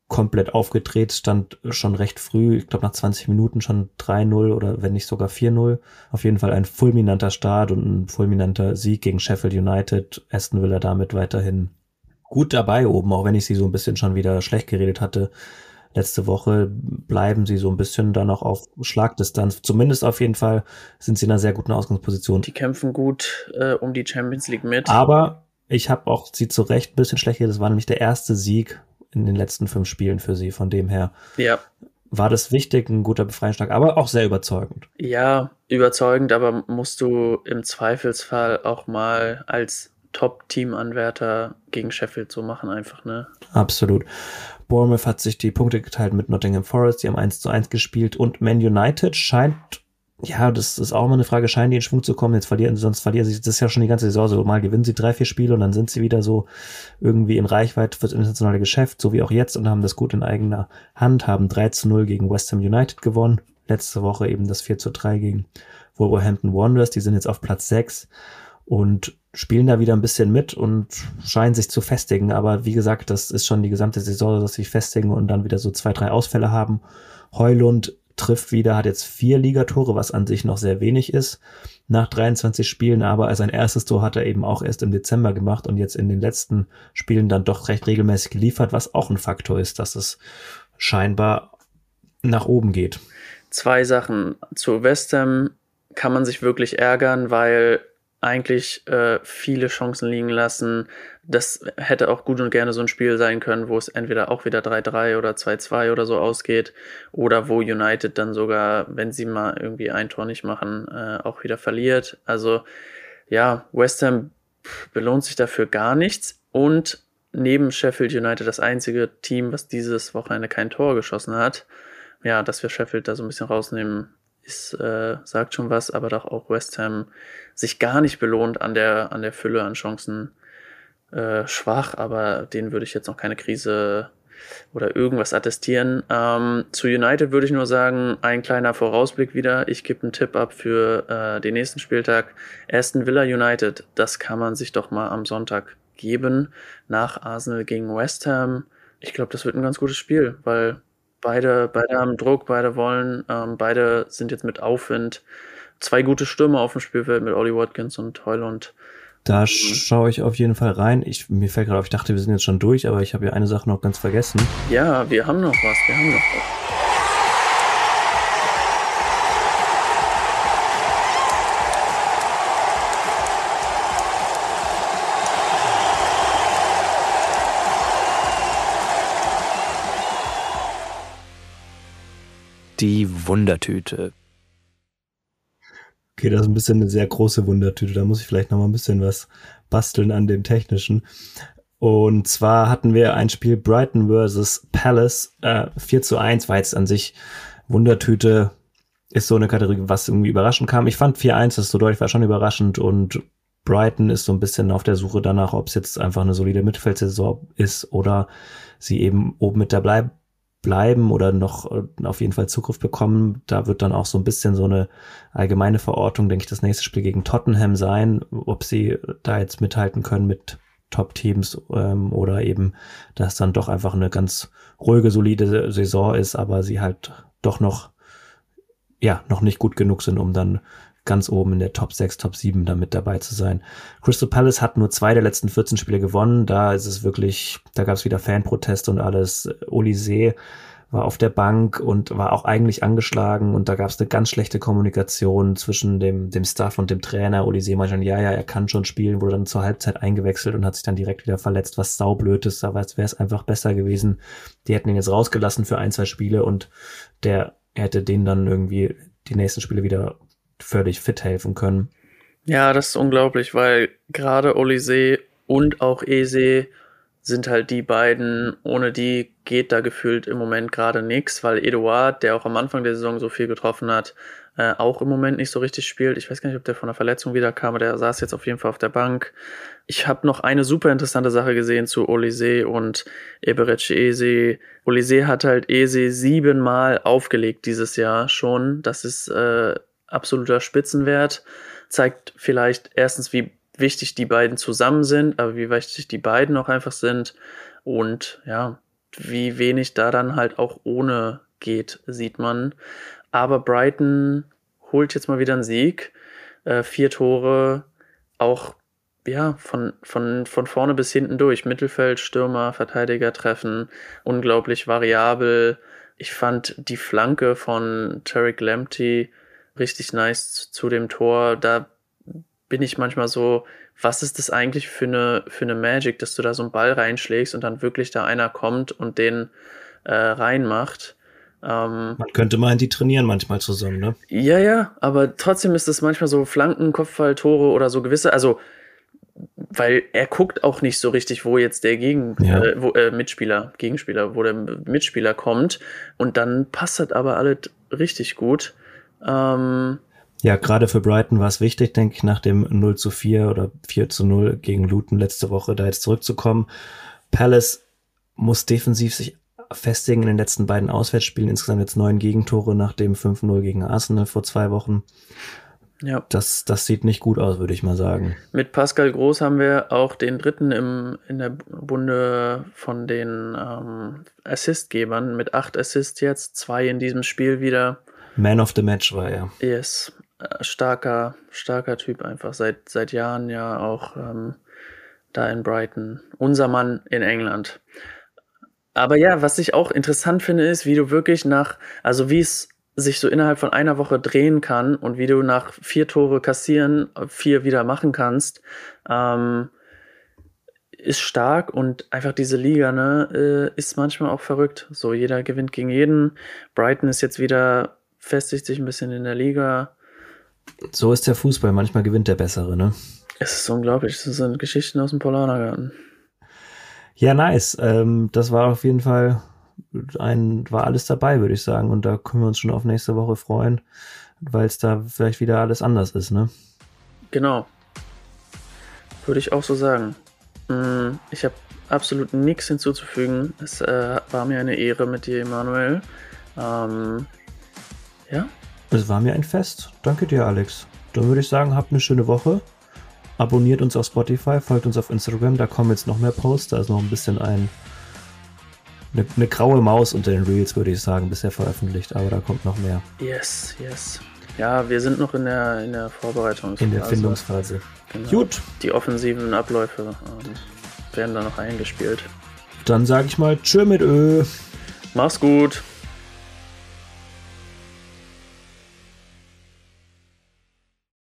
komplett aufgedreht, stand schon recht früh, ich glaube nach 20 Minuten schon 3-0 oder wenn nicht sogar 4-0. Auf jeden Fall ein fulminanter Start und ein fulminanter Sieg gegen Sheffield United. Aston Villa damit weiterhin gut dabei oben, auch wenn ich sie so ein bisschen schon wieder schlecht geredet hatte. Letzte Woche bleiben sie so ein bisschen dann auch auf Schlagdistanz. Zumindest auf jeden Fall sind sie in einer sehr guten Ausgangsposition. Die kämpfen gut äh, um die Champions League mit. Aber ich habe auch sie zu Recht ein bisschen schlecht geredet. Das war nämlich der erste Sieg in den letzten fünf Spielen für sie. Von dem her ja. war das wichtig, ein guter Befreiungsschlag, aber auch sehr überzeugend. Ja, überzeugend, aber musst du im Zweifelsfall auch mal als Top-Team-Anwärter gegen Sheffield so machen, einfach, ne? Absolut. Bournemouth hat sich die Punkte geteilt mit Nottingham Forest, die haben 1 zu 1 gespielt und Man United scheint ja, das ist auch immer eine Frage, scheinen die in Schwung zu kommen. Jetzt verlieren sie, sonst verlieren sie, das ist ja schon die ganze Saison so. Mal gewinnen sie drei, vier Spiele und dann sind sie wieder so irgendwie in Reichweite fürs internationale Geschäft, so wie auch jetzt und haben das gut in eigener Hand, haben 3 zu 0 gegen West Ham United gewonnen. Letzte Woche eben das 4 zu 3 gegen Wolverhampton Wanderers. Die sind jetzt auf Platz 6 und spielen da wieder ein bisschen mit und scheinen sich zu festigen. Aber wie gesagt, das ist schon die gesamte Saison, dass sie sich festigen und dann wieder so zwei, drei Ausfälle haben. Heulund trifft wieder, hat jetzt vier Ligatore, was an sich noch sehr wenig ist nach 23 Spielen, aber sein erstes Tor hat er eben auch erst im Dezember gemacht und jetzt in den letzten Spielen dann doch recht regelmäßig geliefert, was auch ein Faktor ist, dass es scheinbar nach oben geht. Zwei Sachen. Zu West Ham kann man sich wirklich ärgern, weil eigentlich äh, viele Chancen liegen lassen. Das hätte auch gut und gerne so ein Spiel sein können, wo es entweder auch wieder 3-3 oder 2-2 oder so ausgeht oder wo United dann sogar, wenn sie mal irgendwie ein Tor nicht machen, äh, auch wieder verliert. Also ja, West Ham belohnt sich dafür gar nichts und neben Sheffield United das einzige Team, was dieses Wochenende kein Tor geschossen hat. Ja, dass wir Sheffield da so ein bisschen rausnehmen, ist, äh, sagt schon was, aber doch auch West Ham sich gar nicht belohnt an der, an der Fülle an Chancen äh, schwach, aber denen würde ich jetzt noch keine Krise oder irgendwas attestieren. Ähm, zu United würde ich nur sagen, ein kleiner Vorausblick wieder. Ich gebe einen Tipp ab für äh, den nächsten Spieltag. Aston Villa United, das kann man sich doch mal am Sonntag geben. Nach Arsenal gegen West Ham. Ich glaube, das wird ein ganz gutes Spiel, weil Beide, beide haben Druck, beide wollen, ähm, beide sind jetzt mit Aufwind. Zwei gute Stürmer auf dem Spielfeld mit Ollie Watkins und Heulund. Da schaue ich auf jeden Fall rein. Ich, mir fällt gerade auf, ich dachte, wir sind jetzt schon durch, aber ich habe ja eine Sache noch ganz vergessen. Ja, wir haben noch was, wir haben noch was. Die Wundertüte. Okay, das ist ein bisschen eine sehr große Wundertüte. Da muss ich vielleicht noch mal ein bisschen was basteln an dem Technischen. Und zwar hatten wir ein Spiel Brighton vs. Palace. Äh, 4 zu 1 war jetzt an sich Wundertüte. Ist so eine Kategorie, was irgendwie überraschend kam. Ich fand 4-1, das ist so deutlich, war schon überraschend. Und Brighton ist so ein bisschen auf der Suche danach, ob es jetzt einfach eine solide Mittelfeldsaison ist oder sie eben oben mit dabei bleiben oder noch äh, auf jeden Fall Zugriff bekommen. Da wird dann auch so ein bisschen so eine allgemeine Verortung, denke ich, das nächste Spiel gegen Tottenham sein, ob sie da jetzt mithalten können mit Top-Teams ähm, oder eben, dass dann doch einfach eine ganz ruhige, solide Saison ist, aber sie halt doch noch, ja, noch nicht gut genug sind, um dann ganz oben in der Top 6, Top 7 da mit dabei zu sein. Crystal Palace hat nur zwei der letzten 14 Spiele gewonnen. Da ist es wirklich, da gab es wieder Fanproteste und alles. Olise war auf der Bank und war auch eigentlich angeschlagen und da gab es eine ganz schlechte Kommunikation zwischen dem, dem Staff und dem Trainer. Olise meinte ja, ja, er kann schon spielen, wurde dann zur Halbzeit eingewechselt und hat sich dann direkt wieder verletzt, was saublöd ist, aber es wäre es einfach besser gewesen. Die hätten ihn jetzt rausgelassen für ein, zwei Spiele und der hätte denen dann irgendwie die nächsten Spiele wieder völlig fit helfen können. Ja, das ist unglaublich, weil gerade Olise und auch Ese sind halt die beiden, ohne die geht da gefühlt im Moment gerade nichts, weil Eduard, der auch am Anfang der Saison so viel getroffen hat, äh, auch im Moment nicht so richtig spielt. Ich weiß gar nicht, ob der von der Verletzung wiederkam, aber der saß jetzt auf jeden Fall auf der Bank. Ich habe noch eine super interessante Sache gesehen zu Olise und Eberetsch Ese. Olise hat halt Ese siebenmal aufgelegt dieses Jahr schon. Das ist äh, absoluter Spitzenwert. Zeigt vielleicht erstens, wie wichtig die beiden zusammen sind, aber wie wichtig die beiden auch einfach sind und ja, wie wenig da dann halt auch ohne geht, sieht man. Aber Brighton holt jetzt mal wieder einen Sieg. Äh, vier Tore, auch ja, von, von, von vorne bis hinten durch. Mittelfeld, Stürmer, Verteidiger treffen, unglaublich variabel. Ich fand die Flanke von Tarek Lamptey richtig nice zu dem Tor. Da bin ich manchmal so, was ist das eigentlich für eine, für eine Magic, dass du da so einen Ball reinschlägst und dann wirklich da einer kommt und den äh, reinmacht. Ähm, Man könnte meinen, die trainieren manchmal zusammen, ne? Ja, ja, aber trotzdem ist es manchmal so Flanken, Kopfball, Tore oder so gewisse, also weil er guckt auch nicht so richtig, wo jetzt der Gegen ja. äh, wo, äh, Mitspieler, Gegenspieler, wo der Mitspieler kommt und dann passt das aber alles richtig gut. Ähm, ja, gerade für Brighton war es wichtig, denke ich, nach dem 0 zu 4 oder 4 zu 0 gegen Luton letzte Woche da jetzt zurückzukommen. Palace muss defensiv sich festigen in den letzten beiden Auswärtsspielen. Insgesamt jetzt neun Gegentore nach dem 5-0 gegen Arsenal vor zwei Wochen. Ja. Das, das sieht nicht gut aus, würde ich mal sagen. Mit Pascal Groß haben wir auch den dritten im, in der Bunde von den ähm, Assistgebern mit acht Assists jetzt, zwei in diesem Spiel wieder. Man of the Match war er. Yes, äh, starker, starker Typ einfach. Seit, seit Jahren ja auch ähm, da in Brighton. Unser Mann in England. Aber ja, was ich auch interessant finde, ist, wie du wirklich nach, also wie es sich so innerhalb von einer Woche drehen kann und wie du nach vier Tore kassieren, vier wieder machen kannst, ähm, ist stark und einfach diese Liga, ne, äh, ist manchmal auch verrückt. So, jeder gewinnt gegen jeden. Brighton ist jetzt wieder festigt sich ein bisschen in der Liga. So ist der Fußball. Manchmal gewinnt der Bessere, ne? Es ist unglaublich. Das sind Geschichten aus dem Polanergarten. Ja, nice. Ähm, das war auf jeden Fall ein, war alles dabei, würde ich sagen. Und da können wir uns schon auf nächste Woche freuen, weil es da vielleicht wieder alles anders ist, ne? Genau. Würde ich auch so sagen. Mm, ich habe absolut nichts hinzuzufügen. Es äh, war mir eine Ehre mit dir, Emanuel. Ähm, ja? Es war mir ein Fest. Danke dir, Alex. Dann würde ich sagen, habt eine schöne Woche. Abonniert uns auf Spotify, folgt uns auf Instagram, da kommen jetzt noch mehr Posts, da ist noch ein bisschen ein eine, eine graue Maus unter den Reels, würde ich sagen, bisher veröffentlicht, aber da kommt noch mehr. Yes, yes. Ja, wir sind noch in der, in der Vorbereitungsphase. In der Findungsphase. Genau. Gut, Die offensiven Abläufe ähm, werden da noch eingespielt. dann sage ich mal Tschö mit Ö. Mach's gut.